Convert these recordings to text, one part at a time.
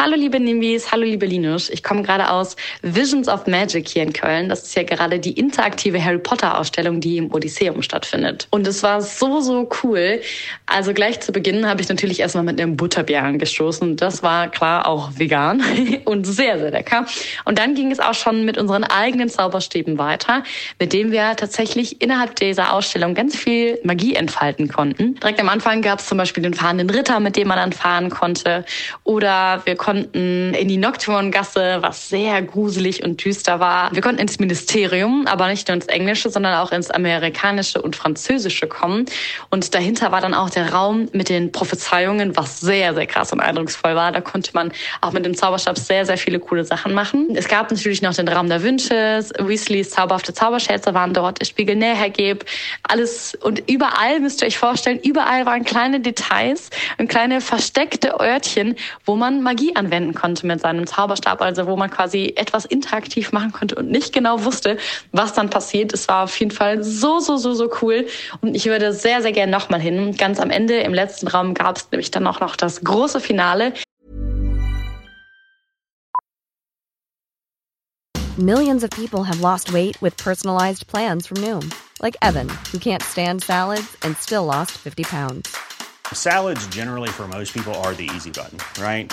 Hallo liebe Nimbis, hallo liebe Linus. Ich komme gerade aus Visions of Magic hier in Köln. Das ist ja gerade die interaktive Harry Potter Ausstellung, die im Odysseum stattfindet. Und es war so, so cool. Also gleich zu Beginn habe ich natürlich erstmal mit einem Butterbier angestoßen. Das war klar auch vegan und sehr, sehr lecker. Und dann ging es auch schon mit unseren eigenen Zauberstäben weiter, mit denen wir tatsächlich innerhalb dieser Ausstellung ganz viel Magie entfalten konnten. Direkt am Anfang gab es zum Beispiel den fahrenden Ritter, mit dem man dann fahren konnte. Oder wir konnten in die Nocturne-Gasse, was sehr gruselig und düster war. Wir konnten ins Ministerium, aber nicht nur ins Englische, sondern auch ins Amerikanische und Französische kommen. Und dahinter war dann auch der Raum mit den Prophezeiungen, was sehr, sehr krass und eindrucksvoll war. Da konnte man auch mit dem Zauberstab sehr, sehr viele coole Sachen machen. Es gab natürlich noch den Raum der Wünsche. Weasleys zauberhafte Zauberschätze waren dort. Der Spiegel Nähergeb. Alles und überall müsst ihr euch vorstellen, überall waren kleine Details und kleine versteckte Örtchen, wo man Magie anwenden konnte mit seinem Zauberstab, also wo man quasi etwas interaktiv machen konnte und nicht genau wusste, was dann passiert. Es war auf jeden Fall so, so, so, so cool und ich würde sehr, sehr gerne nochmal hin. Ganz am Ende, im letzten Raum, gab es nämlich dann auch noch das große Finale. Millions of people have lost weight with personalized plans from Noom, like Evan, who can't stand salads and still lost 50 pounds. Salads generally for most people are the easy button, right?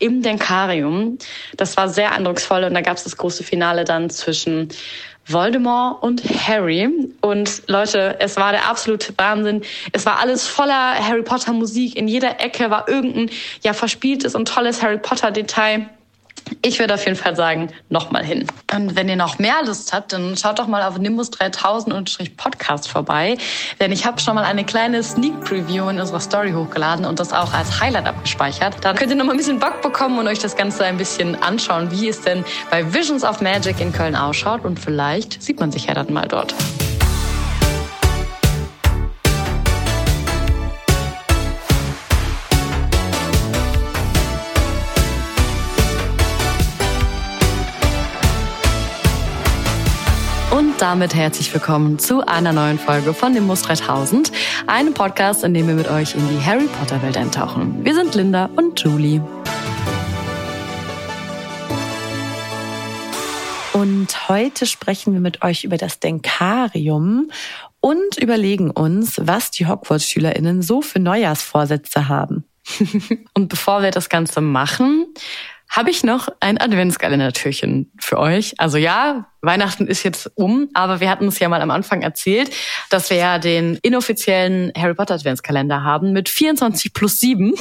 Im Denkarium. Das war sehr eindrucksvoll und da gab es das große Finale dann zwischen Voldemort und Harry. Und Leute, es war der absolute Wahnsinn. Es war alles voller Harry Potter Musik. In jeder Ecke war irgendein ja verspieltes und tolles Harry Potter Detail. Ich würde auf jeden Fall sagen, nochmal hin. Und wenn ihr noch mehr Lust habt, dann schaut doch mal auf Nimbus 3000 Podcast vorbei. Denn ich habe schon mal eine kleine Sneak Preview in unserer Story hochgeladen und das auch als Highlight abgespeichert. Dann könnt ihr noch mal ein bisschen Bock bekommen und euch das Ganze ein bisschen anschauen, wie es denn bei Visions of Magic in Köln ausschaut. Und vielleicht sieht man sich ja dann mal dort. Und damit herzlich willkommen zu einer neuen Folge von Nimbus 3000, einem Podcast, in dem wir mit euch in die Harry Potter Welt eintauchen. Wir sind Linda und Julie. Und heute sprechen wir mit euch über das Denkarium und überlegen uns, was die Hogwarts-SchülerInnen so für Neujahrsvorsätze haben. und bevor wir das Ganze machen, habe ich noch ein Adventskalender-Türchen für euch. Also ja, Weihnachten ist jetzt um, aber wir hatten es ja mal am Anfang erzählt, dass wir ja den inoffiziellen Harry Potter Adventskalender haben mit 24 plus 7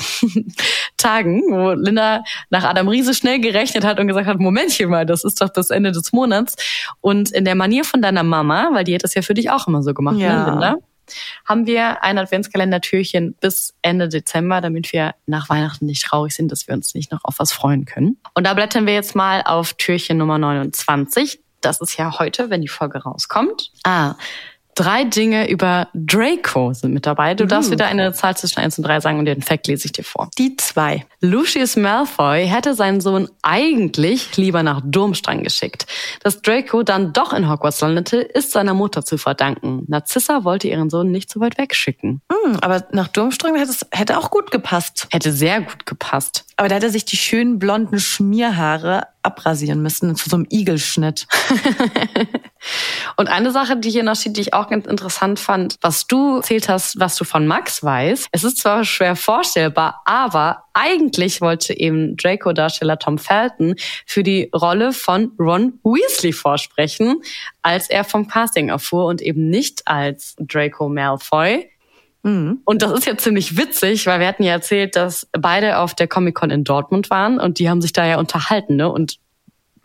Tagen, wo Linda nach Adam Riese schnell gerechnet hat und gesagt hat, Momentchen mal, das ist doch das Ende des Monats. Und in der Manier von deiner Mama, weil die hat das ja für dich auch immer so gemacht, Ja. ne, Linda? Haben wir ein Adventskalender-Türchen bis Ende Dezember, damit wir nach Weihnachten nicht traurig sind, dass wir uns nicht noch auf was freuen können. Und da blättern wir jetzt mal auf Türchen Nummer 29. Das ist ja heute, wenn die Folge rauskommt. Ah, drei Dinge über Draco sind mit dabei. Du darfst wieder eine Zahl zwischen 1 und 3 sagen und den Fact lese ich dir vor. Die zwei. Lucius Malfoy hätte seinen Sohn eigentlich lieber nach Durmstrang geschickt. Dass Draco dann doch in Hogwarts landete, ist seiner Mutter zu verdanken. Narcissa wollte ihren Sohn nicht so weit wegschicken. Hm, aber nach Durmstrang hätte es hätte auch gut gepasst. Hätte sehr gut gepasst. Aber da hat er sich die schönen blonden Schmierhaare abrasieren müssen zu so einem Igelschnitt. Und eine Sache, die hier noch steht, die ich auch ganz interessant fand, was du erzählt hast, was du von Max weißt. Es ist zwar schwer vorstellbar, aber eigentlich wollte eben Draco-Darsteller Tom Felton für die Rolle von Ron Weasley vorsprechen, als er vom Casting erfuhr und eben nicht als Draco Malfoy. Mhm. Und das ist ja ziemlich witzig, weil wir hatten ja erzählt, dass beide auf der Comic-Con in Dortmund waren und die haben sich da ja unterhalten, ne? Und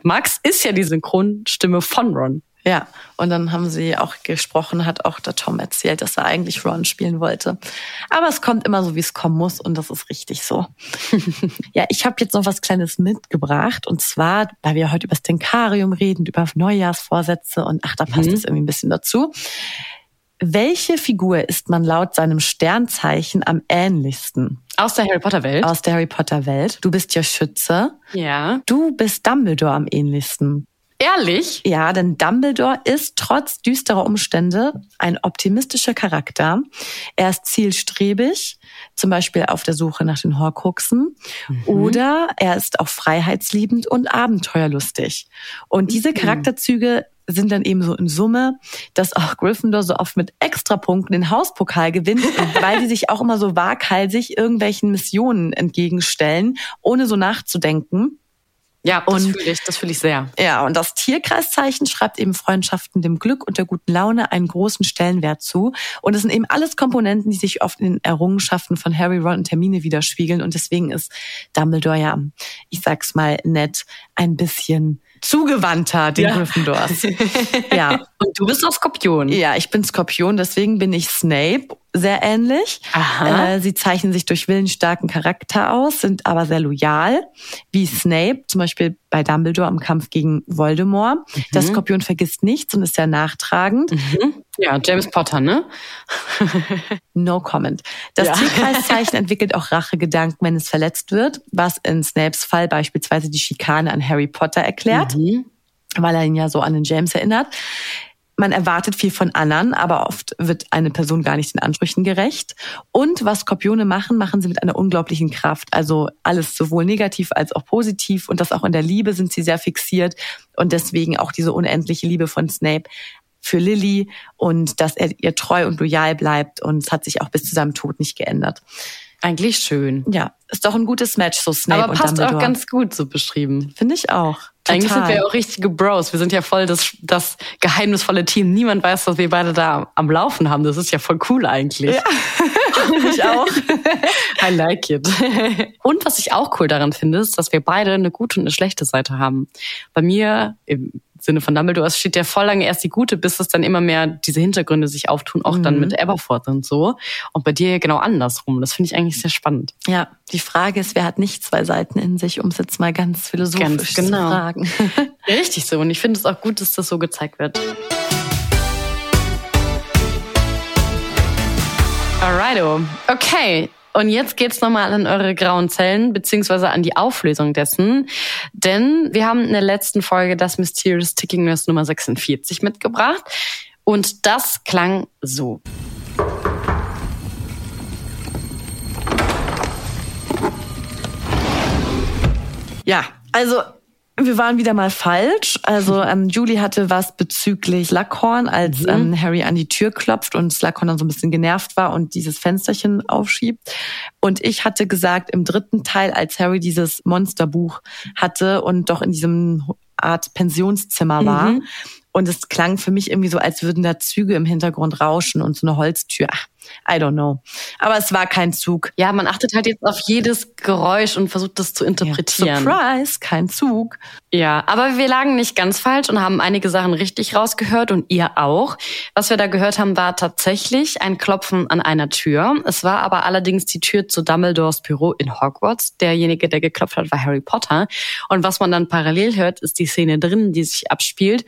Max ist ja die Synchronstimme von Ron. Ja, und dann haben sie auch gesprochen, hat auch der Tom erzählt, dass er eigentlich Ron spielen wollte. Aber es kommt immer so, wie es kommen muss und das ist richtig so. ja, ich habe jetzt noch was Kleines mitgebracht und zwar, weil wir heute über das Denkarium reden, über Neujahrsvorsätze und ach, da passt mhm. es irgendwie ein bisschen dazu. Welche Figur ist man laut seinem Sternzeichen am ähnlichsten? Aus der Harry Potter Welt? Aus der Harry Potter Welt. Du bist ja Schütze. Ja. Du bist Dumbledore am ähnlichsten. Ehrlich? Ja, denn Dumbledore ist trotz düsterer Umstände ein optimistischer Charakter. Er ist zielstrebig, zum Beispiel auf der Suche nach den Horcruxen. Mhm. Oder er ist auch freiheitsliebend und abenteuerlustig. Und diese mhm. Charakterzüge sind dann eben so in Summe, dass auch Gryffindor so oft mit Extrapunkten den Hauspokal gewinnt, weil die sich auch immer so waghalsig irgendwelchen Missionen entgegenstellen, ohne so nachzudenken. Ja, das fühle ich, das fühle ich sehr. Ja, und das Tierkreiszeichen schreibt eben Freundschaften dem Glück und der guten Laune einen großen Stellenwert zu. Und es sind eben alles Komponenten, die sich oft in den Errungenschaften von Harry, Ron und Termine widerspiegeln. Und deswegen ist Dumbledore ja, ich sag's mal nett, ein bisschen zugewandter den ja. Gryffindors. ja. Und du bist auch Skorpion. Ja, ich bin Skorpion, deswegen bin ich Snape sehr ähnlich. Aha. Äh, sie zeichnen sich durch willensstarken Charakter aus, sind aber sehr loyal, wie Snape, zum Beispiel bei Dumbledore im Kampf gegen Voldemort. Mhm. Der Skorpion vergisst nichts und ist sehr nachtragend. Mhm. Ja, James Potter, ne? no comment. Das ja. Tierkreiszeichen entwickelt auch Rachegedanken, wenn es verletzt wird, was in Snapes Fall beispielsweise die Schikane an Harry Potter erklärt, mhm. weil er ihn ja so an den James erinnert man erwartet viel von anderen, aber oft wird eine Person gar nicht den Ansprüchen gerecht. Und was Skorpione machen, machen sie mit einer unglaublichen Kraft. Also alles sowohl negativ als auch positiv und das auch in der Liebe sind sie sehr fixiert und deswegen auch diese unendliche Liebe von Snape für Lily und dass er ihr treu und loyal bleibt und es hat sich auch bis zu seinem Tod nicht geändert. Eigentlich schön. Ja, ist doch ein gutes Match, so Snape Aber passt auch ganz gut so beschrieben. Finde ich auch. Total. Eigentlich sind wir ja auch richtige Bros. Wir sind ja voll das, das geheimnisvolle Team. Niemand weiß, was wir beide da am Laufen haben. Das ist ja voll cool eigentlich. Ja. ich auch. I like it. Und was ich auch cool daran finde, ist, dass wir beide eine gute und eine schlechte Seite haben. Bei mir, Sinne von Dumbledore, es steht ja voll lange erst die gute, bis es dann immer mehr diese Hintergründe sich auftun, auch mhm. dann mit Aberforth und so. Und bei dir genau andersrum. Das finde ich eigentlich sehr spannend. Ja, die Frage ist, wer hat nicht zwei Seiten in sich, um es jetzt mal ganz philosophisch ganz genau. zu fragen. Richtig so. Und ich finde es auch gut, dass das so gezeigt wird. Alrighto. Okay. Und jetzt geht's nochmal an eure grauen Zellen, beziehungsweise an die Auflösung dessen. Denn wir haben in der letzten Folge das Mysterious Ticking Nurse Nummer 46 mitgebracht. Und das klang so. Ja, also wir waren wieder mal falsch. Also ähm, Julie hatte was bezüglich Slughorn, als mhm. ähm, Harry an die Tür klopft und Slughorn dann so ein bisschen genervt war und dieses Fensterchen aufschiebt. Und ich hatte gesagt, im dritten Teil, als Harry dieses Monsterbuch hatte und doch in diesem Art Pensionszimmer war. Mhm. Und es klang für mich irgendwie so, als würden da Züge im Hintergrund rauschen und so eine Holztür. Ach, I don't know. Aber es war kein Zug. Ja, man achtet halt jetzt auf jedes Geräusch und versucht das zu interpretieren. Ja, surprise, kein Zug. Ja, aber wir lagen nicht ganz falsch und haben einige Sachen richtig rausgehört und ihr auch. Was wir da gehört haben, war tatsächlich ein Klopfen an einer Tür. Es war aber allerdings die Tür zu Dumbledores Büro in Hogwarts. Derjenige, der geklopft hat, war Harry Potter. Und was man dann parallel hört, ist die Szene drinnen, die sich abspielt.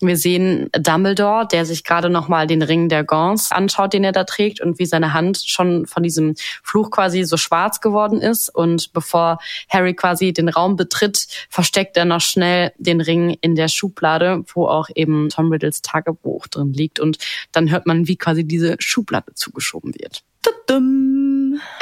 Wir sehen Dumbledore, der sich gerade noch mal den Ring der Gauns anschaut, den er da trägt und wie seine Hand schon von diesem Fluch quasi so schwarz geworden ist. Und bevor Harry quasi den Raum betritt, versteckt er noch schnell den Ring in der Schublade, wo auch eben Tom Riddles Tagebuch drin liegt. Und dann hört man, wie quasi diese Schublade zugeschoben wird.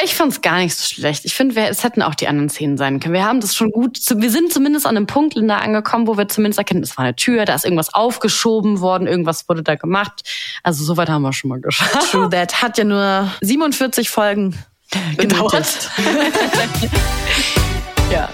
Ich fand's gar nicht so schlecht. Ich finde, es hätten auch die anderen Szenen sein können. Wir haben das schon gut, wir sind zumindest an einem Punkt, Linda, angekommen, wo wir zumindest erkennen, es war eine Tür, da ist irgendwas aufgeschoben worden, irgendwas wurde da gemacht. Also soweit haben wir schon mal geschafft. True That hat ja nur 47 Folgen gedauert. ja.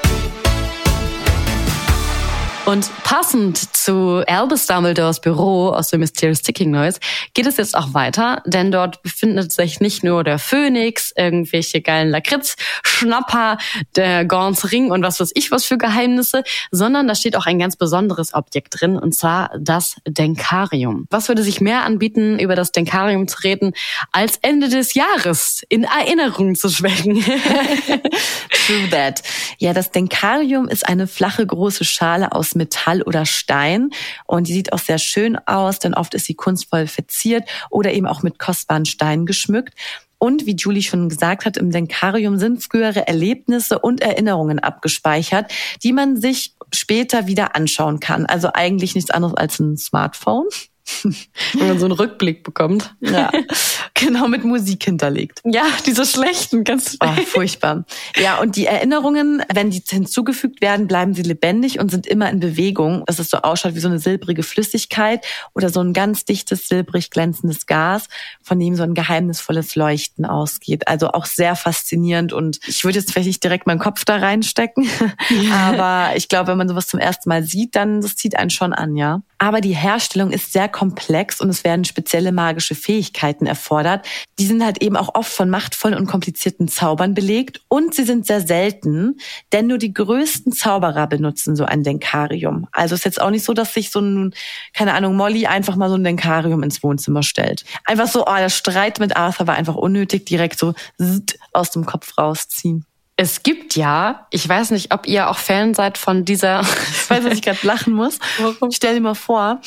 Und passend zu Albus Dumbledores Büro aus dem Mysterious Ticking Noise geht es jetzt auch weiter, denn dort befindet sich nicht nur der Phönix, irgendwelche geilen Lakritz, Schnapper, der Gorns Ring und was weiß ich was für Geheimnisse, sondern da steht auch ein ganz besonderes Objekt drin und zwar das Denkarium. Was würde sich mehr anbieten, über das Denkarium zu reden, als Ende des Jahres in Erinnerung zu schwelgen? True that. Ja, das Denkarium ist eine flache große Schale aus Metall oder Stein. Und die sieht auch sehr schön aus, denn oft ist sie kunstvoll verziert oder eben auch mit kostbaren Steinen geschmückt. Und wie Julie schon gesagt hat, im Denkarium sind frühere Erlebnisse und Erinnerungen abgespeichert, die man sich später wieder anschauen kann. Also eigentlich nichts anderes als ein Smartphone. Wenn man so einen Rückblick bekommt. Ja, genau mit Musik hinterlegt. Ja, diese schlechten, ganz oh, furchtbar. Ja, und die Erinnerungen, wenn die hinzugefügt werden, bleiben sie lebendig und sind immer in Bewegung, dass es so ausschaut wie so eine silbrige Flüssigkeit oder so ein ganz dichtes, silbrig glänzendes Gas, von dem so ein geheimnisvolles Leuchten ausgeht. Also auch sehr faszinierend und ich würde jetzt vielleicht nicht direkt meinen Kopf da reinstecken, aber ich glaube, wenn man sowas zum ersten Mal sieht, dann das zieht einen schon an, ja. Aber die Herstellung ist sehr komplex und es werden spezielle magische Fähigkeiten erfordert. Die sind halt eben auch oft von machtvollen und komplizierten Zaubern belegt und sie sind sehr selten, denn nur die größten Zauberer benutzen so ein Denkarium. Also ist jetzt auch nicht so, dass sich so ein, keine Ahnung, Molly einfach mal so ein Denkarium ins Wohnzimmer stellt. Einfach so, oh, der Streit mit Arthur war einfach unnötig, direkt so aus dem Kopf rausziehen. Es gibt ja, ich weiß nicht, ob ihr auch Fan seid von dieser, ich weiß, dass ich gerade lachen muss. Warum? Stell dir mal vor,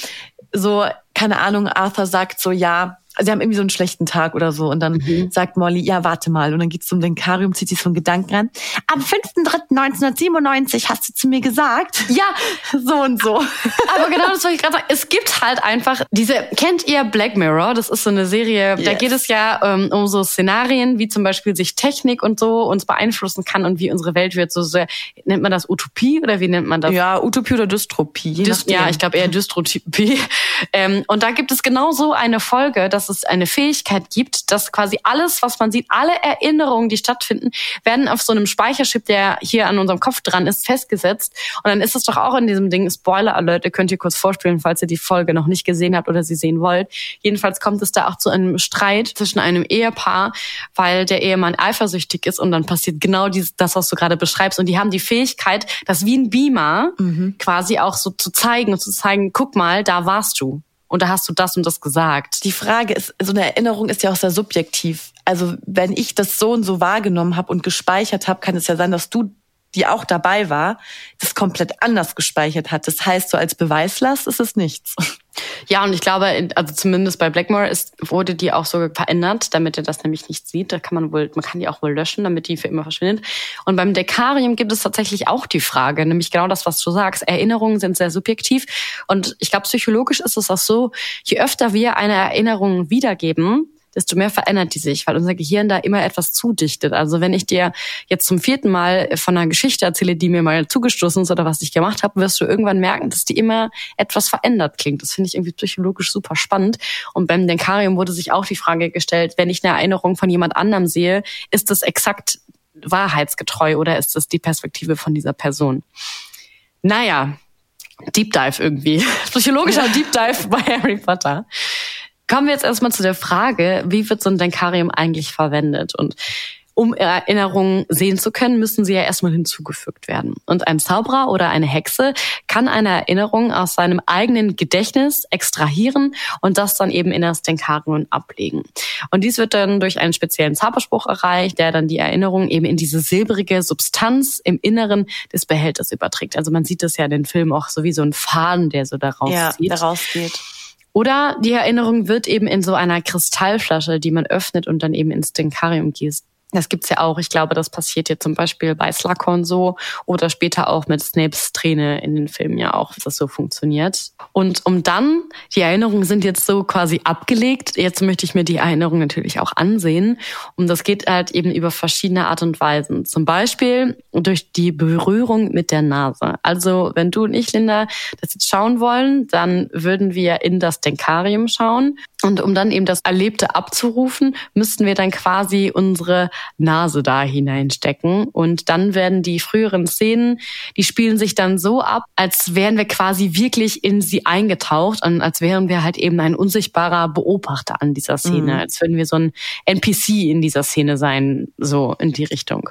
so, keine Ahnung, Arthur sagt so, ja, sie haben irgendwie so einen schlechten Tag oder so und dann mhm. sagt Molly, ja, warte mal und dann geht's um den Karium, zieht sich so einen Gedanken rein. Am 5.3.1997 hast du zu mir gesagt, ja, so und so. Aber genau das wollte ich gerade sagen. Es gibt halt einfach diese, kennt ihr Black Mirror? Das ist so eine Serie, yes. da geht es ja ähm, um so Szenarien, wie zum Beispiel sich Technik und so uns beeinflussen kann und wie unsere Welt wird. So sehr, nennt man das Utopie oder wie nennt man das? Ja, Utopie oder Dystropie. Dyst ja, ich glaube eher Dystropie. ähm, und da gibt es genau so eine Folge, dass dass es eine Fähigkeit gibt, dass quasi alles, was man sieht, alle Erinnerungen, die stattfinden, werden auf so einem Speicherchip, der hier an unserem Kopf dran ist, festgesetzt. Und dann ist es doch auch in diesem Ding, Spoiler Alert, ihr könnt ihr kurz vorspielen, falls ihr die Folge noch nicht gesehen habt oder sie sehen wollt. Jedenfalls kommt es da auch zu einem Streit zwischen einem Ehepaar, weil der Ehemann eifersüchtig ist und dann passiert genau das, was du gerade beschreibst. Und die haben die Fähigkeit, das wie ein Beamer mhm. quasi auch so zu zeigen und zu zeigen, guck mal, da warst du und da hast du das und das gesagt. Die Frage ist, so eine Erinnerung ist ja auch sehr subjektiv. Also wenn ich das so und so wahrgenommen habe und gespeichert habe, kann es ja sein, dass du die auch dabei war, das komplett anders gespeichert hat. Das heißt, so als Beweislast ist es nichts. Ja, und ich glaube, also zumindest bei Blackmore ist, wurde die auch so verändert, damit er das nämlich nicht sieht. Da kann man wohl, man kann die auch wohl löschen, damit die für immer verschwindet. Und beim Dekarium gibt es tatsächlich auch die Frage, nämlich genau das, was du sagst. Erinnerungen sind sehr subjektiv. Und ich glaube, psychologisch ist es auch so, je öfter wir eine Erinnerung wiedergeben, desto mehr verändert die sich, weil unser Gehirn da immer etwas zudichtet. Also wenn ich dir jetzt zum vierten Mal von einer Geschichte erzähle, die mir mal zugestoßen ist oder was ich gemacht habe, wirst du irgendwann merken, dass die immer etwas verändert klingt. Das finde ich irgendwie psychologisch super spannend. Und beim Denkarium wurde sich auch die Frage gestellt, wenn ich eine Erinnerung von jemand anderem sehe, ist das exakt wahrheitsgetreu oder ist das die Perspektive von dieser Person? Naja, Deep Dive irgendwie. Psychologischer Deep Dive bei Harry Potter. Kommen wir jetzt erstmal zu der Frage, wie wird so ein Denkarium eigentlich verwendet? Und um Erinnerungen sehen zu können, müssen sie ja erstmal hinzugefügt werden. Und ein Zauberer oder eine Hexe kann eine Erinnerung aus seinem eigenen Gedächtnis extrahieren und das dann eben in das Denkarium ablegen. Und dies wird dann durch einen speziellen Zauberspruch erreicht, der dann die Erinnerung eben in diese silbrige Substanz im Inneren des Behälters überträgt. Also man sieht das ja in den Filmen auch so wie so ein Faden, der so daraus ja, zieht. daraus geht. Oder die Erinnerung wird eben in so einer Kristallflasche, die man öffnet und dann eben ins Denkarium gießt, Das gibt's ja auch. Ich glaube, das passiert jetzt zum Beispiel bei Slughorn so oder später auch mit Snapes Träne in den Filmen ja auch, dass das so funktioniert. Und um dann, die Erinnerungen sind jetzt so quasi abgelegt. Jetzt möchte ich mir die Erinnerungen natürlich auch ansehen. Und das geht halt eben über verschiedene Art und Weisen. Zum Beispiel durch die Berührung mit der Nase. Also wenn du und ich, Linda, das jetzt schauen wollen, dann würden wir in das Denkarium schauen. Und um dann eben das Erlebte abzurufen, müssten wir dann quasi unsere Nase da hineinstecken. Und dann werden die früheren Szenen, die spielen sich dann so ab, als wären wir quasi wirklich in sie eingetaucht und als wären wir halt eben ein unsichtbarer Beobachter an dieser Szene, mhm. als würden wir so ein NPC in dieser Szene sein, so in die Richtung.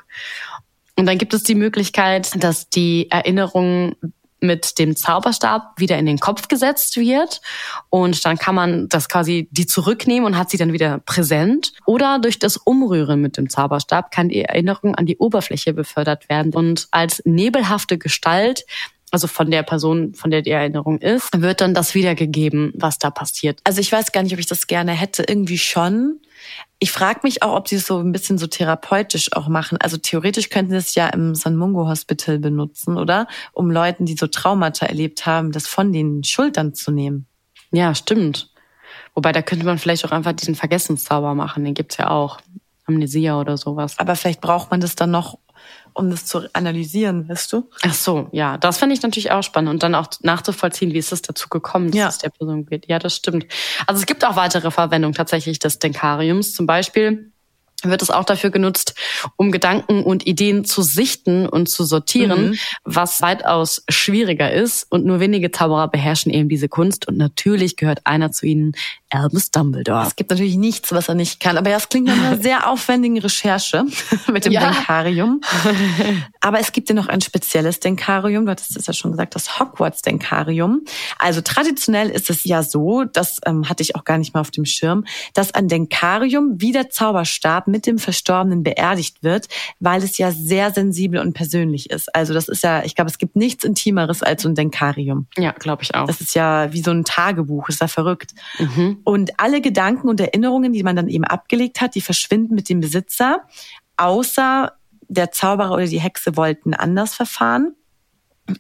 Und dann gibt es die Möglichkeit, dass die Erinnerungen mit dem Zauberstab wieder in den Kopf gesetzt wird. Und dann kann man das quasi die zurücknehmen und hat sie dann wieder präsent. Oder durch das Umrühren mit dem Zauberstab kann die Erinnerung an die Oberfläche befördert werden. Und als nebelhafte Gestalt also von der Person, von der die Erinnerung ist, wird dann das wiedergegeben, was da passiert. Also ich weiß gar nicht, ob ich das gerne hätte, irgendwie schon. Ich frage mich auch, ob sie es so ein bisschen so therapeutisch auch machen. Also theoretisch könnten sie es ja im San Mungo Hospital benutzen, oder? Um Leuten, die so Traumata erlebt haben, das von den Schultern zu nehmen. Ja, stimmt. Wobei da könnte man vielleicht auch einfach diesen Vergessenszauber machen. Den gibt's ja auch. Amnesia oder sowas. Aber vielleicht braucht man das dann noch, um das zu analysieren, weißt du? Ach so, ja, das fände ich natürlich auch spannend und dann auch nachzuvollziehen, wie ist es dazu gekommen, dass ja. es der Person geht. Ja, das stimmt. Also es gibt auch weitere Verwendungen tatsächlich des Denkariums. Zum Beispiel wird es auch dafür genutzt, um Gedanken und Ideen zu sichten und zu sortieren, mhm. was weitaus schwieriger ist. Und nur wenige Zauberer beherrschen eben diese Kunst. Und natürlich gehört einer zu ihnen, Albus Dumbledore. Es gibt natürlich nichts, was er nicht kann. Aber das klingt nach einer sehr aufwendigen Recherche mit dem ja. Denkarium. Aber es gibt ja noch ein spezielles Denkarium. Du hattest es ja schon gesagt, das Hogwarts-Denkarium. Also traditionell ist es ja so, das ähm, hatte ich auch gar nicht mal auf dem Schirm, dass ein Denkarium wie der Zauberstab mit dem Verstorbenen beerdigt wird, weil es ja sehr sensibel und persönlich ist. Also das ist ja, ich glaube, es gibt nichts Intimeres als so ein Denkarium. Ja, glaube ich auch. Das ist ja wie so ein Tagebuch, ist ja verrückt. Mhm. Und alle Gedanken und Erinnerungen, die man dann eben abgelegt hat, die verschwinden mit dem Besitzer, außer der Zauberer oder die Hexe wollten anders verfahren.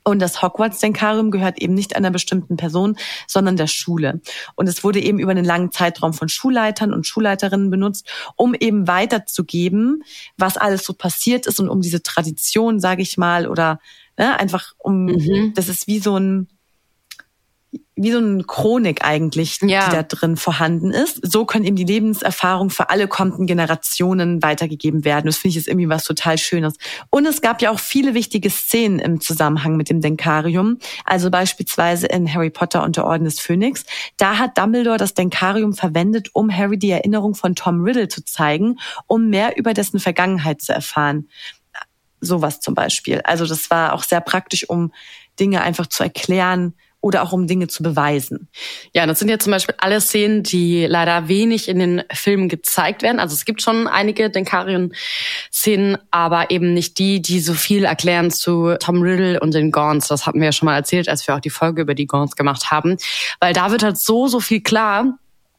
Und das Hogwarts-Denkarium gehört eben nicht einer bestimmten Person, sondern der Schule. Und es wurde eben über einen langen Zeitraum von Schulleitern und Schulleiterinnen benutzt, um eben weiterzugeben, was alles so passiert ist und um diese Tradition, sage ich mal, oder ne, einfach um, mhm. das ist wie so ein, wie so eine Chronik eigentlich, ja. die da drin vorhanden ist. So können eben die Lebenserfahrung für alle kommenden Generationen weitergegeben werden. Das finde ich ist irgendwie was total Schönes. Und es gab ja auch viele wichtige Szenen im Zusammenhang mit dem Denkarium. Also beispielsweise in Harry Potter und der Orden des Phönix. Da hat Dumbledore das Denkarium verwendet, um Harry die Erinnerung von Tom Riddle zu zeigen, um mehr über dessen Vergangenheit zu erfahren. Sowas zum Beispiel. Also das war auch sehr praktisch, um Dinge einfach zu erklären oder auch um Dinge zu beweisen. Ja, das sind ja zum Beispiel alle Szenen, die leider wenig in den Filmen gezeigt werden. Also es gibt schon einige Denkarion-Szenen, aber eben nicht die, die so viel erklären zu Tom Riddle und den Gaunts. Das hatten wir ja schon mal erzählt, als wir auch die Folge über die Gaunts gemacht haben. Weil da wird halt so, so viel klar,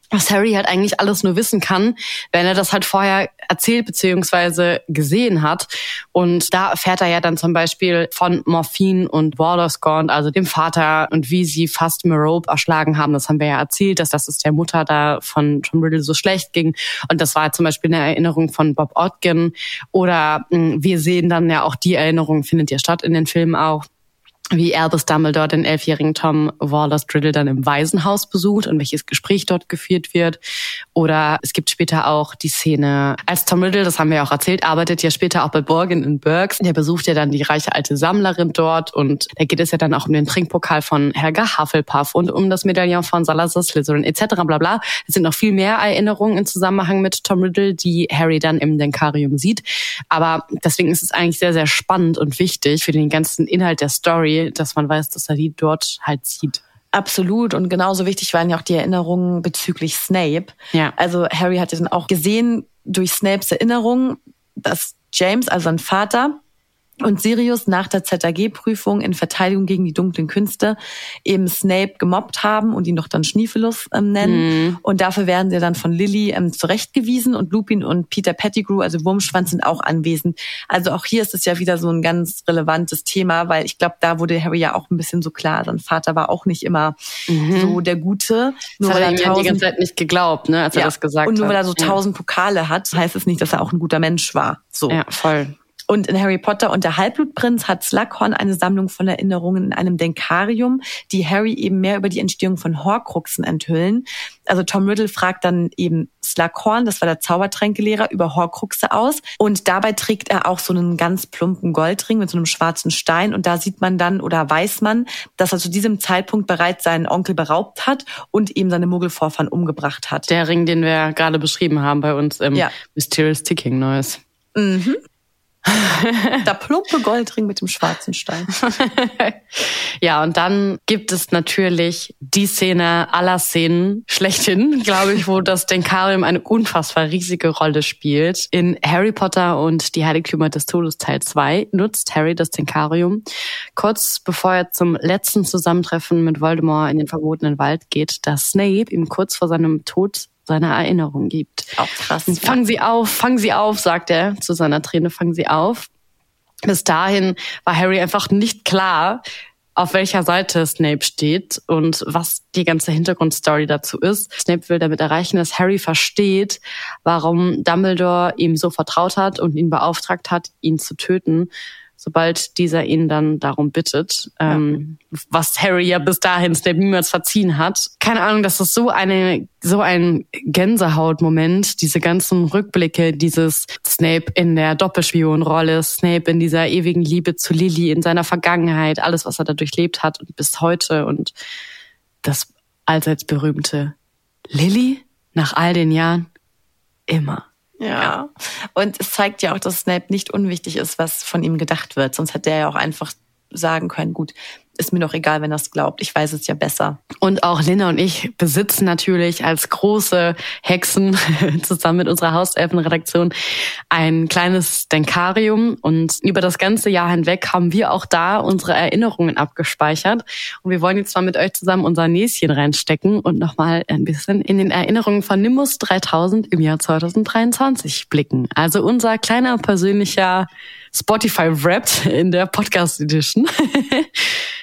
was Harry halt eigentlich alles nur wissen kann, wenn er das halt vorher erzählt beziehungsweise gesehen hat. Und da erfährt er ja dann zum Beispiel von Morphin und Gaunt, also dem Vater, und wie sie fast Merope erschlagen haben. Das haben wir ja erzählt, dass das ist der Mutter da von Tom Riddle so schlecht ging. Und das war zum Beispiel eine Erinnerung von Bob Odgen. Oder hm, wir sehen dann ja auch die Erinnerung, findet ja statt in den Filmen auch, wie Albus Dumbledore den elfjährigen Tom Wallace Riddle dann im Waisenhaus besucht und welches Gespräch dort geführt wird. Oder es gibt später auch die Szene, als Tom Riddle, das haben wir ja auch erzählt, arbeitet ja später auch bei Borgin in Burks. Der besucht ja dann die reiche alte Sammlerin dort und da geht es ja dann auch um den Trinkpokal von Helga Hufflepuff und um das Medaillon von Salazar Slytherin etc. bla bla. Es sind noch viel mehr Erinnerungen im Zusammenhang mit Tom Riddle, die Harry dann im Denkarium sieht. Aber deswegen ist es eigentlich sehr, sehr spannend und wichtig für den ganzen Inhalt der Story, dass man weiß, dass er die dort halt sieht. Absolut. Und genauso wichtig waren ja auch die Erinnerungen bezüglich Snape. Ja. Also Harry hat ja dann auch gesehen durch Snapes Erinnerungen, dass James, also sein Vater, und Sirius nach der ZAG-Prüfung in Verteidigung gegen die dunklen Künste eben Snape gemobbt haben und ihn doch dann Schniefelus ähm, nennen. Mhm. Und dafür werden sie dann von Lily ähm, zurechtgewiesen und Lupin und Peter Pettigrew, also Wurmschwanz, sind auch anwesend. Also auch hier ist es ja wieder so ein ganz relevantes Thema, weil ich glaube, da wurde Harry ja auch ein bisschen so klar. Sein Vater war auch nicht immer mhm. so der Gute. Nur das weil er tausend, die ganze Zeit nicht geglaubt, ne, als ja. er das gesagt hat. Und nur weil er so tausend Pokale hat, heißt es nicht, dass er auch ein guter Mensch war. So. Ja, voll. Und in Harry Potter und der Halbblutprinz hat Slughorn eine Sammlung von Erinnerungen in einem Denkarium, die Harry eben mehr über die Entstehung von Horcruxen enthüllen. Also Tom Riddle fragt dann eben Slughorn, das war der Zaubertränkelehrer, über Horcruxe aus. Und dabei trägt er auch so einen ganz plumpen Goldring mit so einem schwarzen Stein. Und da sieht man dann oder weiß man, dass er zu diesem Zeitpunkt bereits seinen Onkel beraubt hat und eben seine Muggelvorfahren umgebracht hat. Der Ring, den wir gerade beschrieben haben bei uns im ja. Mysterious Ticking Noise. Mhm. Der plumpe Goldring mit dem schwarzen Stein. ja, und dann gibt es natürlich die Szene aller Szenen schlechthin, glaube ich, wo das Denkarium eine unfassbar riesige Rolle spielt. In Harry Potter und die Heiligtümer des Todes Teil 2 nutzt Harry das Denkarium. Kurz bevor er zum letzten Zusammentreffen mit Voldemort in den verbotenen Wald geht, dass Snape ihm kurz vor seinem Tod seine Erinnerung gibt. Auch krass. Fangen Sie auf, fangen Sie auf, sagt er zu seiner Träne, fangen Sie auf. Bis dahin war Harry einfach nicht klar, auf welcher Seite Snape steht und was die ganze Hintergrundstory dazu ist. Snape will damit erreichen, dass Harry versteht, warum Dumbledore ihm so vertraut hat und ihn beauftragt hat, ihn zu töten sobald dieser ihn dann darum bittet, ja. ähm, was Harry ja bis dahin Snape niemals verziehen hat. Keine Ahnung, das ist so eine so ein Gänsehautmoment, diese ganzen Rückblicke, dieses Snape in der Doppelspionrolle, Snape in dieser ewigen Liebe zu Lily, in seiner Vergangenheit, alles, was er da durchlebt hat und bis heute und das allseits berühmte Lily nach all den Jahren immer. Ja. Und es zeigt ja auch, dass Snape nicht unwichtig ist, was von ihm gedacht wird. Sonst hätte er ja auch einfach sagen können, gut, ist mir doch egal, wenn es glaubt. Ich weiß es ja besser. Und auch Linda und ich besitzen natürlich als große Hexen zusammen mit unserer Hauselfenredaktion ein kleines Denkarium. Und über das ganze Jahr hinweg haben wir auch da unsere Erinnerungen abgespeichert. Und wir wollen jetzt mal mit euch zusammen unser Näschen reinstecken und nochmal ein bisschen in den Erinnerungen von Nimbus 3000 im Jahr 2023 blicken. Also unser kleiner persönlicher Spotify Wrapped in der Podcast Edition.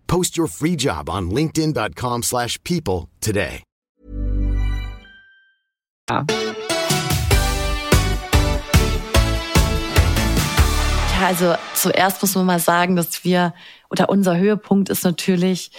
Post your free job on linkedin.com/people today. Ja. also zuerst muss man mal sagen, dass wir oder unser Höhepunkt ist natürlich,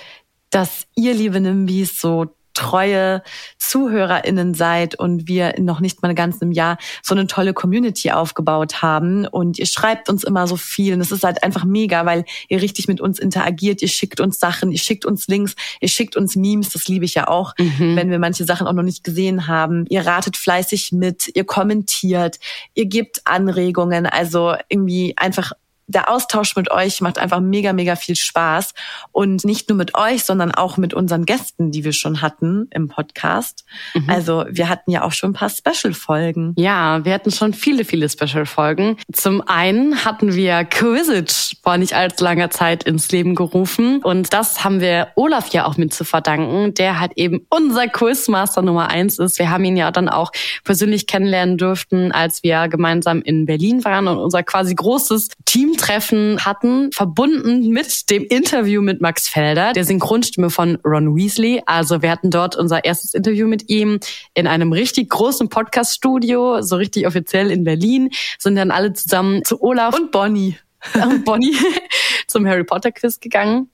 dass ihr liebe Nimbis so treue ZuhörerInnen seid und wir noch nicht mal ganz im Jahr so eine tolle Community aufgebaut haben. Und ihr schreibt uns immer so viel. Und es ist halt einfach mega, weil ihr richtig mit uns interagiert. Ihr schickt uns Sachen, ihr schickt uns Links, ihr schickt uns Memes. Das liebe ich ja auch, mhm. wenn wir manche Sachen auch noch nicht gesehen haben. Ihr ratet fleißig mit, ihr kommentiert, ihr gebt Anregungen. Also irgendwie einfach der Austausch mit euch macht einfach mega, mega viel Spaß. Und nicht nur mit euch, sondern auch mit unseren Gästen, die wir schon hatten im Podcast. Mhm. Also wir hatten ja auch schon ein paar Special-Folgen. Ja, wir hatten schon viele, viele Special-Folgen. Zum einen hatten wir Quizage vor nicht allzu langer Zeit ins Leben gerufen. Und das haben wir Olaf ja auch mit zu verdanken, der halt eben unser Quizmaster Nummer eins ist. Wir haben ihn ja dann auch persönlich kennenlernen dürften, als wir gemeinsam in Berlin waren und unser quasi großes Team Treffen hatten, verbunden mit dem Interview mit Max Felder, der Synchronstimme von Ron Weasley. Also wir hatten dort unser erstes Interview mit ihm in einem richtig großen Podcast-Studio, so richtig offiziell in Berlin, sind dann alle zusammen zu Olaf und Bonnie und Bonnie zum Harry Potter Quiz gegangen.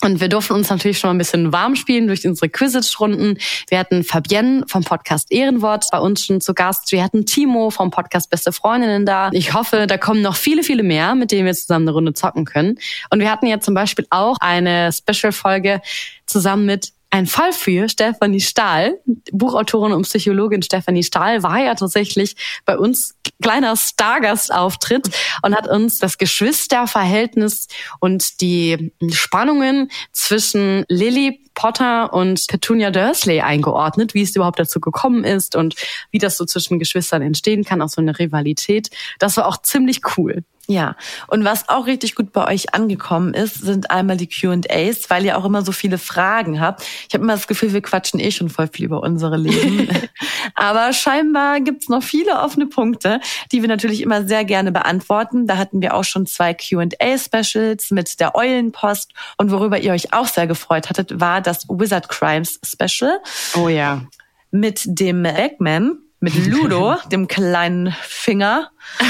Und wir durften uns natürlich schon mal ein bisschen warm spielen durch unsere Quidditch-Runden. Wir hatten Fabienne vom Podcast Ehrenwort bei uns schon zu Gast. Wir hatten Timo vom Podcast Beste Freundinnen da. Ich hoffe, da kommen noch viele, viele mehr, mit denen wir zusammen eine Runde zocken können. Und wir hatten ja zum Beispiel auch eine Special-Folge zusammen mit ein Fall für Stefanie Stahl, Buchautorin und Psychologin Stefanie Stahl, war ja tatsächlich bei uns kleiner Stargastauftritt und hat uns das Geschwisterverhältnis und die Spannungen zwischen Lily Potter und Petunia Dursley eingeordnet, wie es überhaupt dazu gekommen ist und wie das so zwischen Geschwistern entstehen kann, auch so eine Rivalität. Das war auch ziemlich cool. Ja, und was auch richtig gut bei euch angekommen ist, sind einmal die Q&As, weil ihr auch immer so viele Fragen habt. Ich habe immer das Gefühl, wir quatschen eh schon voll viel über unsere Leben. Aber scheinbar gibt's noch viele offene Punkte, die wir natürlich immer sehr gerne beantworten. Da hatten wir auch schon zwei Q&A-Specials mit der Eulenpost. Und worüber ihr euch auch sehr gefreut hattet, war das Wizard Crimes Special. Oh ja. Mit dem Eggman, mit Ludo, dem kleinen Finger.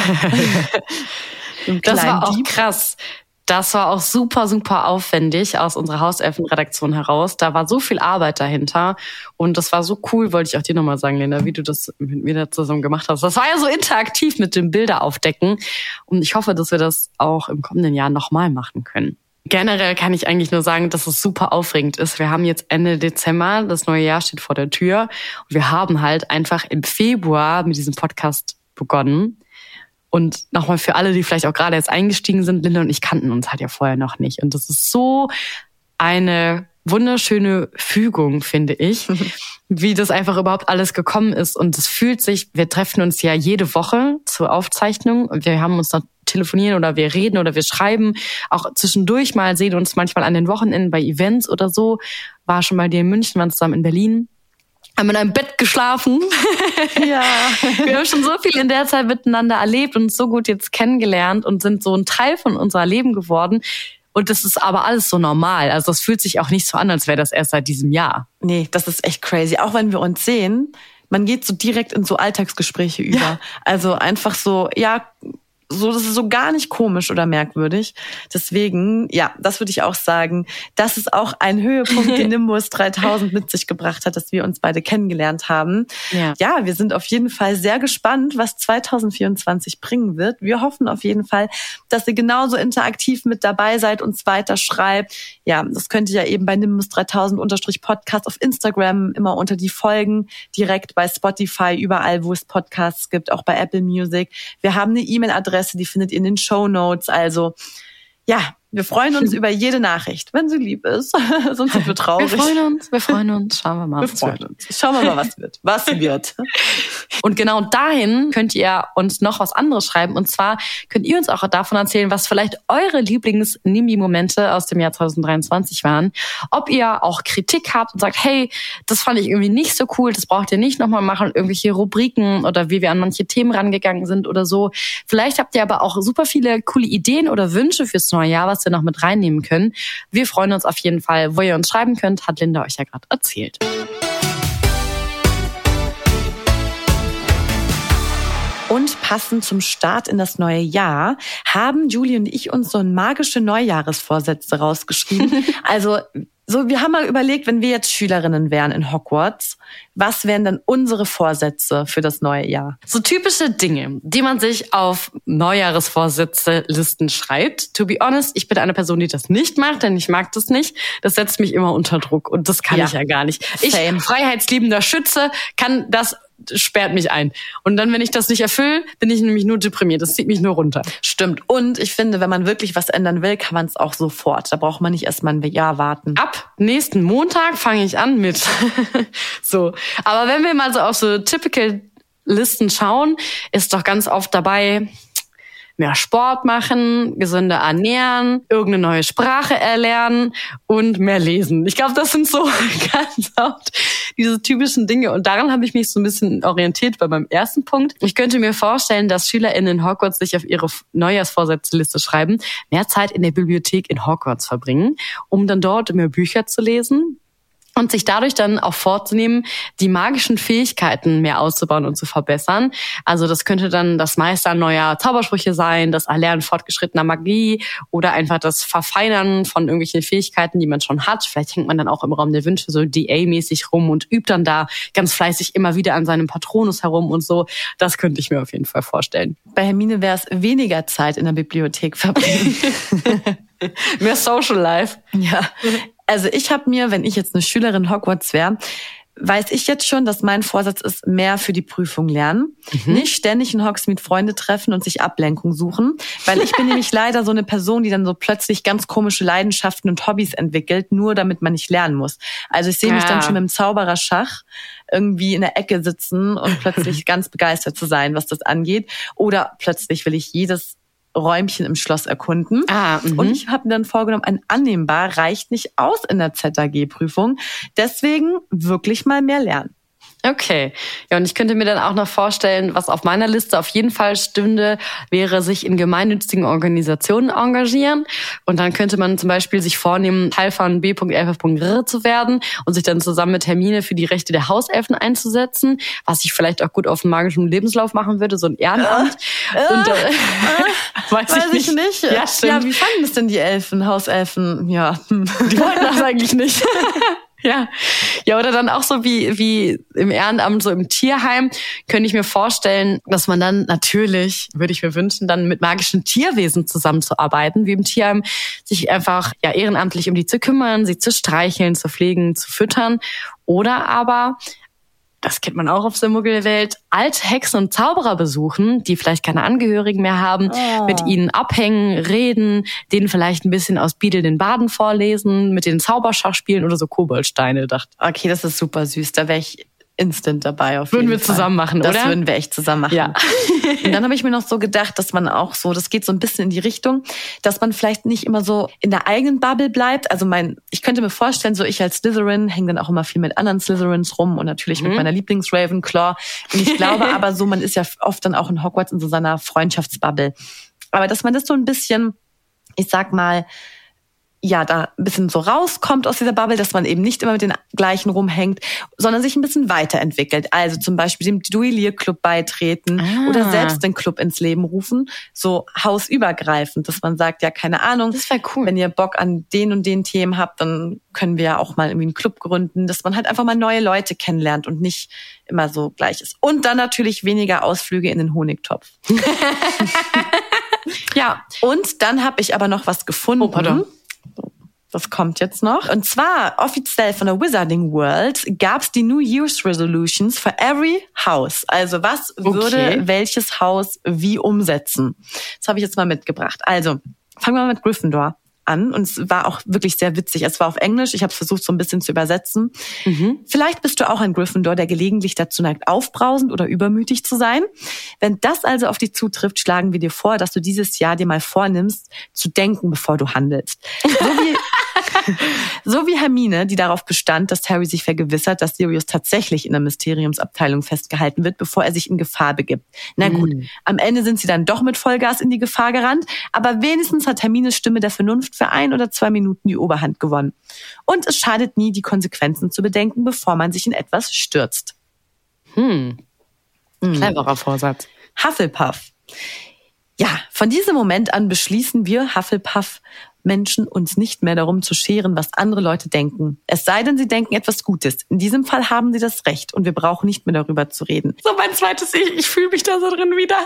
Das war auch Dieb. krass. Das war auch super, super aufwendig aus unserer Hauselfenredaktion heraus. Da war so viel Arbeit dahinter. Und das war so cool, wollte ich auch dir nochmal sagen, Lena, wie du das mit mir da zusammen gemacht hast. Das war ja so interaktiv mit dem Bilder aufdecken. Und ich hoffe, dass wir das auch im kommenden Jahr nochmal machen können. Generell kann ich eigentlich nur sagen, dass es super aufregend ist. Wir haben jetzt Ende Dezember, das neue Jahr steht vor der Tür. Und wir haben halt einfach im Februar mit diesem Podcast begonnen. Und nochmal für alle, die vielleicht auch gerade jetzt eingestiegen sind, Linda und ich kannten uns halt ja vorher noch nicht. Und das ist so eine wunderschöne Fügung, finde ich, wie das einfach überhaupt alles gekommen ist. Und es fühlt sich, wir treffen uns ja jede Woche zur Aufzeichnung und wir haben uns noch telefonieren oder wir reden oder wir schreiben. Auch zwischendurch mal sehen uns manchmal an den Wochenenden bei Events oder so. War schon mal dir in München, waren zusammen in Berlin haben in einem Bett geschlafen. Ja. Wir haben schon so viel in der Zeit miteinander erlebt und so gut jetzt kennengelernt und sind so ein Teil von unserer Leben geworden. Und das ist aber alles so normal. Also es fühlt sich auch nicht so an, als wäre das erst seit diesem Jahr. Nee, das ist echt crazy. Auch wenn wir uns sehen, man geht so direkt in so Alltagsgespräche über. Ja. Also einfach so, ja, so, das ist so gar nicht komisch oder merkwürdig. Deswegen, ja, das würde ich auch sagen. Das ist auch ein Höhepunkt, den Nimbus 3000 mit sich gebracht hat, dass wir uns beide kennengelernt haben. Ja. ja, wir sind auf jeden Fall sehr gespannt, was 2024 bringen wird. Wir hoffen auf jeden Fall, dass ihr genauso interaktiv mit dabei seid, uns weiter schreibt. Ja, das könnt ihr ja eben bei Nimbus 3000 unterstrich Podcast auf Instagram immer unter die Folgen, direkt bei Spotify, überall, wo es Podcasts gibt, auch bei Apple Music. Wir haben eine E-Mail-Adresse Adresse, die findet ihr in den Show Notes. Also ja, wir freuen uns über jede Nachricht, wenn sie lieb ist. Sonst sind wir traurig. Wir freuen uns, wir freuen uns. Schauen wir mal. Wir freuen uns. Schauen wir mal, was wird. Was wird. Und genau dahin könnt ihr uns noch was anderes schreiben. Und zwar könnt ihr uns auch davon erzählen, was vielleicht eure Lieblings-NIMBY-Momente aus dem Jahr 2023 waren. Ob ihr auch Kritik habt und sagt, hey, das fand ich irgendwie nicht so cool, das braucht ihr nicht nochmal machen, irgendwelche Rubriken oder wie wir an manche Themen rangegangen sind oder so. Vielleicht habt ihr aber auch super viele coole Ideen oder Wünsche fürs neue Jahr, wir noch mit reinnehmen können. Wir freuen uns auf jeden Fall, wo ihr uns schreiben könnt, hat Linda euch ja gerade erzählt. Und passend zum Start in das neue Jahr haben Julie und ich uns so ein magische Neujahresvorsätze rausgeschrieben. also so, wir haben mal überlegt, wenn wir jetzt Schülerinnen wären in Hogwarts, was wären dann unsere Vorsätze für das neue Jahr? So typische Dinge, die man sich auf Neujahresvorsätze-Listen schreibt. To be honest, ich bin eine Person, die das nicht macht, denn ich mag das nicht. Das setzt mich immer unter Druck und das kann ja. ich ja gar nicht. Ich, Same. freiheitsliebender Schütze, kann das sperrt mich ein. Und dann, wenn ich das nicht erfülle, bin ich nämlich nur deprimiert. Das zieht mich nur runter. Stimmt. Und ich finde, wenn man wirklich was ändern will, kann man es auch sofort. Da braucht man nicht erst mal ein Jahr warten. Ab nächsten Montag fange ich an mit. so. Aber wenn wir mal so auf so typical Listen schauen, ist doch ganz oft dabei, mehr Sport machen, gesünder ernähren, irgendeine neue Sprache erlernen und mehr lesen. Ich glaube, das sind so ganz oft diese typischen Dinge. Und daran habe ich mich so ein bisschen orientiert bei meinem ersten Punkt. Ich könnte mir vorstellen, dass SchülerInnen in Hogwarts sich auf ihre Neujahrsvorsätzeliste schreiben, mehr Zeit in der Bibliothek in Hogwarts verbringen, um dann dort mehr Bücher zu lesen und sich dadurch dann auch vorzunehmen, die magischen Fähigkeiten mehr auszubauen und zu verbessern. Also das könnte dann das Meistern neuer Zaubersprüche sein, das Erlernen fortgeschrittener Magie oder einfach das Verfeinern von irgendwelchen Fähigkeiten, die man schon hat. Vielleicht hängt man dann auch im Raum der Wünsche so DA-mäßig rum und übt dann da ganz fleißig immer wieder an seinem Patronus herum und so. Das könnte ich mir auf jeden Fall vorstellen. Bei Hermine wäre es weniger Zeit in der Bibliothek verbringen. Mehr Social Life. Ja. Also ich habe mir, wenn ich jetzt eine Schülerin Hogwarts wäre, weiß ich jetzt schon, dass mein Vorsatz ist, mehr für die Prüfung lernen. Mhm. Nicht ständig in Hogsmeade Freunde treffen und sich Ablenkung suchen. Weil ich bin nämlich leider so eine Person, die dann so plötzlich ganz komische Leidenschaften und Hobbys entwickelt, nur damit man nicht lernen muss. Also ich sehe mich ja. dann schon mit dem Zaubererschach irgendwie in der Ecke sitzen und plötzlich ganz begeistert zu sein, was das angeht. Oder plötzlich will ich jedes Räumchen im Schloss erkunden. Ah, mh. und ich habe mir dann vorgenommen, ein annehmbar reicht nicht aus in der ZAG-Prüfung. Deswegen wirklich mal mehr lernen. Okay. Ja, und ich könnte mir dann auch noch vorstellen, was auf meiner Liste auf jeden Fall stünde, wäre sich in gemeinnützigen Organisationen engagieren. Und dann könnte man zum Beispiel sich vornehmen, Teil von B.11.R zu werden und sich dann zusammen mit Hermine für die Rechte der Hauselfen einzusetzen, was ich vielleicht auch gut auf dem magischen Lebenslauf machen würde, so ein Ehrenamt. Äh, und, äh, äh, weiß, weiß, ich nicht. nicht. Ja, stimmt. ja, wie fanden das denn die Elfen, Hauselfen? Ja, die wollten das eigentlich nicht. Ja, ja, oder dann auch so wie, wie im Ehrenamt, so im Tierheim, könnte ich mir vorstellen, dass man dann natürlich, würde ich mir wünschen, dann mit magischen Tierwesen zusammenzuarbeiten, wie im Tierheim, sich einfach ja ehrenamtlich um die zu kümmern, sie zu streicheln, zu pflegen, zu füttern. Oder aber das kennt man auch auf der Muggelwelt, alte Hexen und Zauberer besuchen, die vielleicht keine Angehörigen mehr haben, oh. mit ihnen abhängen, reden, denen vielleicht ein bisschen aus Biedel den Baden vorlesen, mit den Zauberschach spielen oder so Koboldsteine. Dachte. Okay, das ist super süß. Da wäre ich instant dabei auf würden wir Fall. zusammen machen, das oder? Das würden wir echt zusammen machen. Ja. und dann habe ich mir noch so gedacht, dass man auch so, das geht so ein bisschen in die Richtung, dass man vielleicht nicht immer so in der eigenen Bubble bleibt. Also mein, ich könnte mir vorstellen, so ich als Slytherin hänge dann auch immer viel mit anderen Slytherins rum und natürlich mhm. mit meiner Lieblings Ravenclaw. Und ich glaube aber so, man ist ja oft dann auch in Hogwarts in so seiner Freundschaftsbubble. Aber dass man das so ein bisschen, ich sag mal, ja, da ein bisschen so rauskommt aus dieser Bubble, dass man eben nicht immer mit den gleichen rumhängt, sondern sich ein bisschen weiterentwickelt. Also zum Beispiel dem Duellier-Club beitreten ah. oder selbst den Club ins Leben rufen, so hausübergreifend, dass man sagt, ja, keine Ahnung, das wäre cool. wenn ihr Bock an den und den Themen habt, dann können wir ja auch mal irgendwie einen Club gründen, dass man halt einfach mal neue Leute kennenlernt und nicht immer so gleich ist. Und dann natürlich weniger Ausflüge in den Honigtopf. ja, und dann habe ich aber noch was gefunden. Oh, pardon das kommt jetzt noch. Und zwar offiziell von der Wizarding World gab es die New Year's Resolutions for every house. Also was okay. würde welches Haus wie umsetzen? Das habe ich jetzt mal mitgebracht. Also fangen wir mal mit Gryffindor an und es war auch wirklich sehr witzig. Es war auf Englisch, ich habe es versucht so ein bisschen zu übersetzen. Mhm. Vielleicht bist du auch ein Gryffindor, der gelegentlich dazu neigt, aufbrausend oder übermütig zu sein. Wenn das also auf dich zutrifft, schlagen wir dir vor, dass du dieses Jahr dir mal vornimmst, zu denken, bevor du handelst. So wie so wie Hermine, die darauf bestand, dass Harry sich vergewissert, dass Sirius tatsächlich in der Mysteriumsabteilung festgehalten wird, bevor er sich in Gefahr begibt. Na gut, mm. am Ende sind sie dann doch mit Vollgas in die Gefahr gerannt, aber wenigstens hat Hermines Stimme der Vernunft für ein oder zwei Minuten die Oberhand gewonnen. Und es schadet nie, die Konsequenzen zu bedenken, bevor man sich in etwas stürzt. Hm. hm. Cleverer Vorsatz. Hufflepuff. Ja, von diesem Moment an beschließen wir Hufflepuff Menschen uns nicht mehr darum zu scheren, was andere Leute denken. Es sei denn, sie denken etwas Gutes. In diesem Fall haben sie das Recht und wir brauchen nicht mehr darüber zu reden. So mein zweites Ich, ich fühle mich da so drin wieder.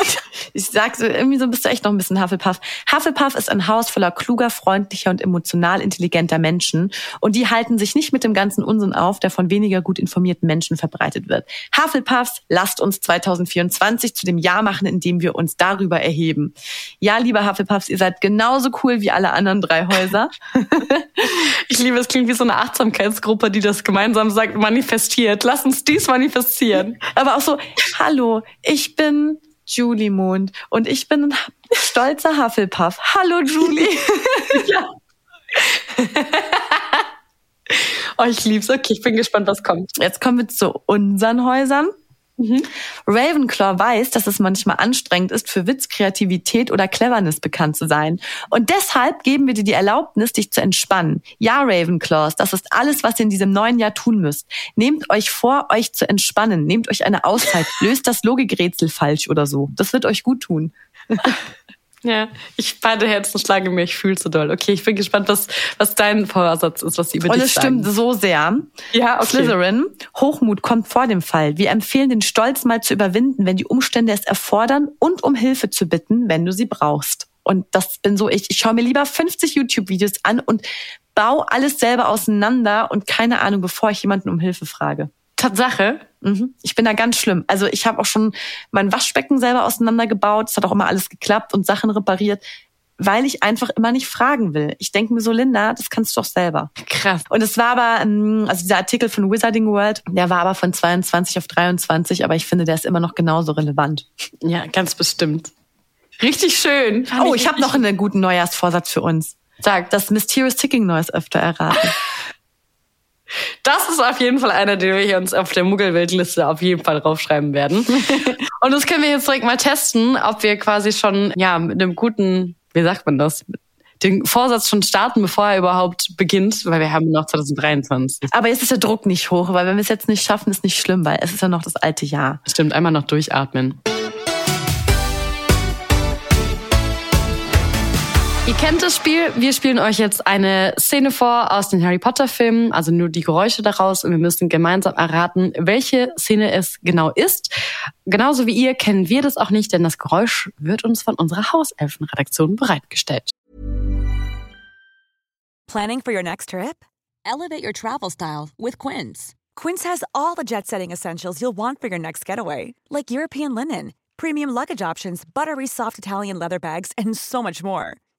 ich sag so, irgendwie so bist du echt noch ein bisschen Hufflepuff. Hufflepuff ist ein Haus voller kluger, freundlicher und emotional intelligenter Menschen und die halten sich nicht mit dem ganzen Unsinn auf, der von weniger gut informierten Menschen verbreitet wird. Hufflepuffs, lasst uns 2024 zu dem Jahr machen, in dem wir uns darüber erheben. Ja, lieber Hufflepuffs, ihr seid genauso cool wie alle anderen drei Häuser. ich liebe, es klingt wie so eine Achtsamkeitsgruppe, die das gemeinsam sagt, manifestiert. Lass uns dies manifestieren. Aber auch so, hallo, ich bin Julie Mond und ich bin ein stolzer Hufflepuff. Hallo Julie. ja. oh, ich lieb's. Okay, ich bin gespannt, was kommt. Jetzt kommen wir zu unseren Häusern. Mhm. Ravenclaw weiß, dass es manchmal anstrengend ist, für Witz, Kreativität oder Cleverness bekannt zu sein. Und deshalb geben wir dir die Erlaubnis, dich zu entspannen. Ja, Ravenclaws, das ist alles, was ihr in diesem neuen Jahr tun müsst. Nehmt euch vor, euch zu entspannen. Nehmt euch eine Auszeit. Löst das Logikrätsel falsch oder so. Das wird euch gut tun. Ja, ich beide Herzen schlagen mir, ich fühle so doll. Okay, ich bin gespannt, was, was dein Vorsatz ist, was sie über Und dich es stimmt sagen. so sehr. Ja, okay. Slytherin, Hochmut kommt vor dem Fall. Wir empfehlen den Stolz mal zu überwinden, wenn die Umstände es erfordern und um Hilfe zu bitten, wenn du sie brauchst. Und das bin so ich. Ich schaue mir lieber 50 YouTube-Videos an und baue alles selber auseinander und keine Ahnung, bevor ich jemanden um Hilfe frage. Tatsache. Mhm. Ich bin da ganz schlimm. Also ich habe auch schon mein Waschbecken selber auseinandergebaut. Es hat auch immer alles geklappt und Sachen repariert, weil ich einfach immer nicht fragen will. Ich denke mir so, Linda, das kannst du doch selber. Krass. Und es war aber, ähm, also dieser Artikel von Wizarding World, der war aber von 22 auf 23, aber ich finde, der ist immer noch genauso relevant. Ja, ganz bestimmt. Richtig schön. Fand Oh, ich habe noch einen guten Neujahrsvorsatz für uns. Sag, Das Mysterious Ticking Noise öfter erraten. das ist auf jeden Fall einer, den wir uns auf der Muggelweltliste auf jeden Fall draufschreiben werden. Und das können wir jetzt direkt mal testen, ob wir quasi schon, ja, mit einem guten, wie sagt man das? Den Vorsatz schon starten, bevor er überhaupt beginnt, weil wir haben noch 2023. aber jetzt ist der Druck nicht hoch, weil wenn wir es jetzt nicht schaffen, ist nicht schlimm, weil es ist ja noch das alte Jahr. Stimmt, einmal noch durchatmen. Ihr kennt das Spiel. Wir spielen euch jetzt eine Szene vor aus den Harry Potter Filmen, also nur die Geräusche daraus und wir müssen gemeinsam erraten, welche Szene es genau ist. Genauso wie ihr kennen wir das auch nicht, denn das Geräusch wird uns von unserer Hauselfenredaktion bereitgestellt. Planning for your next trip? Elevate your travel style with Quince. Quince has all the jet setting essentials you'll want for your next getaway, like European linen, premium luggage options, buttery soft Italian leather bags, and so much more.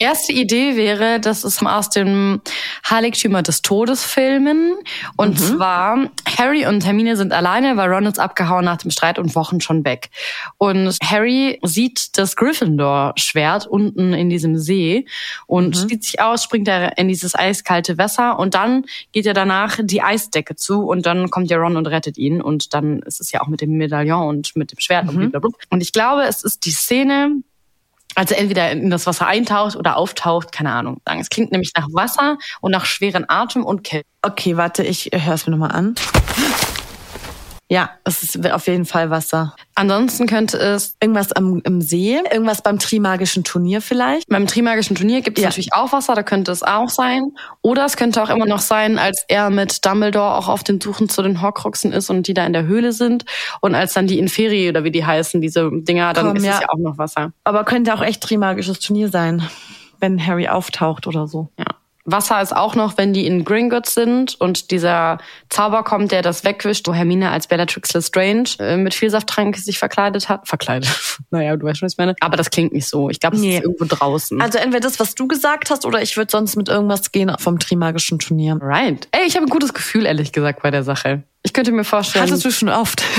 Erste Idee wäre, das ist aus dem Heiligtümer des Todes Filmen. Und zwar, Harry und Hermine sind alleine, weil Ron ist abgehauen nach dem Streit und Wochen schon weg. Und Harry sieht das Gryffindor-Schwert unten in diesem See und zieht sich aus, springt er in dieses eiskalte Wasser und dann geht er danach die Eisdecke zu und dann kommt ja Ron und rettet ihn und dann ist es ja auch mit dem Medaillon und mit dem Schwert und blablabla. Und ich glaube, es ist die Szene, also entweder in das Wasser eintaucht oder auftaucht, keine Ahnung. Es klingt nämlich nach Wasser und nach schweren Atem und Kälte. Okay, warte, ich höre es mir nochmal an. Ja, es ist auf jeden Fall Wasser. Ansonsten könnte es Irgendwas am, im See, irgendwas beim Trimagischen Turnier vielleicht. beim Trimagischen Turnier gibt es Ja. natürlich auch Wasser, da könnte es auch sein. Oder es könnte auch immer noch sein, als er mit Dumbledore auch auf den Suchen zu den Horcruxen ist und die da in der Höhle sind. Und als dann die Inferi oder wie die heißen, diese Dinger, dann Komm, ist es ja. ja auch noch Wasser. Aber könnte auch echt Trimagisches Turnier sein, wenn Harry auftaucht oder so. Ja. Wasser ist auch noch, wenn die in Gringotts sind und dieser Zauber kommt, der das wegwischt, wo Hermine als Bellatrix Lestrange äh, mit Vielsafttrank sich verkleidet hat. Verkleidet. naja, du weißt schon, was ich meine. Aber das klingt nicht so. Ich glaube, es Nee. ist irgendwo draußen. Also entweder das, was du gesagt hast, oder ich würde sonst mit irgendwas gehen vom Trimagischen Turnier. right. Ey, ich habe ein gutes Gefühl, ehrlich gesagt, bei der Sache. Ich könnte mir vorstellen. Hattest du schon oft.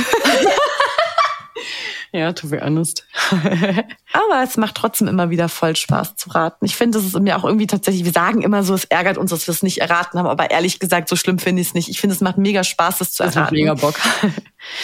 ja, to be honest. Aber es macht trotzdem immer wieder voll Spaß zu raten. Ich finde, das ist mir auch irgendwie tatsächlich, wir sagen immer so, es ärgert uns, dass wir es nicht erraten haben, aber ehrlich gesagt, so schlimm finde ich es nicht. Ich finde, es macht mega Spaß, das zu Das macht erraten. mega Bock.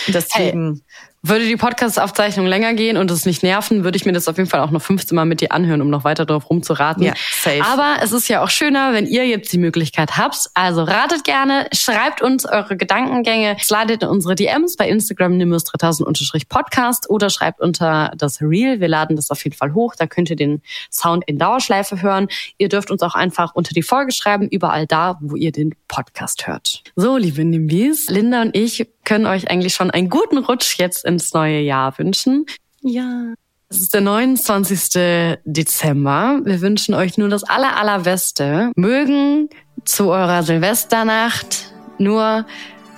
Deswegen. Würde die Podcast-Aufzeichnung länger gehen und es nicht nerven, würde ich mir das auf jeden Fall auch noch 15 Mal mit dir anhören, um noch weiter drauf rumzuraten. Ja, safe. Aber es ist ja auch schöner, wenn ihr jetzt die Möglichkeit habt. Also ratet gerne, schreibt uns eure Gedankengänge, slidet in unsere DMs bei Instagram nimbus 3000 Podcast oder schreibt unter das Reel. Wir laden das auf jeden Fall hoch. Da könnt ihr den Sound in Dauerschleife hören. Ihr dürft uns auch einfach unter die Folge schreiben, überall da, wo ihr den Podcast hört. So, liebe Nimbis, Linda und ich können euch eigentlich schon einen guten Rutsch jetzt ins neue Jahr wünschen. Ja. Es ist der 29. Dezember. Wir wünschen euch nur das aller, allerbeste. Mögen zu eurer Silvesternacht nur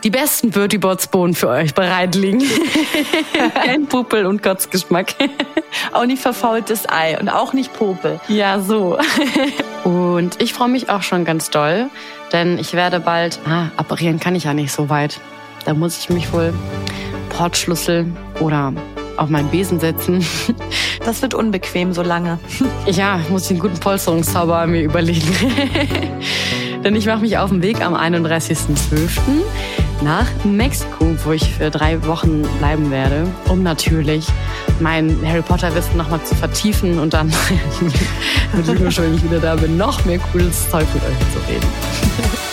die besten Bertie Bots Bohnen für euch bereit liegen. Kein Puppel und Kotzgeschmack. auch nicht verfaultes Ei und auch nicht Popel. Ja, so. und ich freue mich auch schon ganz doll, denn ich werde bald, ah, apparieren kann ich ja nicht so weit. Da muss ich mich wohl Portschlüssel oder auf meinen Besen setzen. Das wird unbequem so lange. Ja, muss ich einen guten Polsterungszauber mir überlegen. Denn ich mache mich auf den Weg am 31.12. nach Mexiko, wo ich für drei Wochen bleiben werde, um natürlich mein Harry Potter Wissen nochmal zu vertiefen und dann mit wenn ich wieder da bin, noch mehr cooles Zeug mit euch zu reden.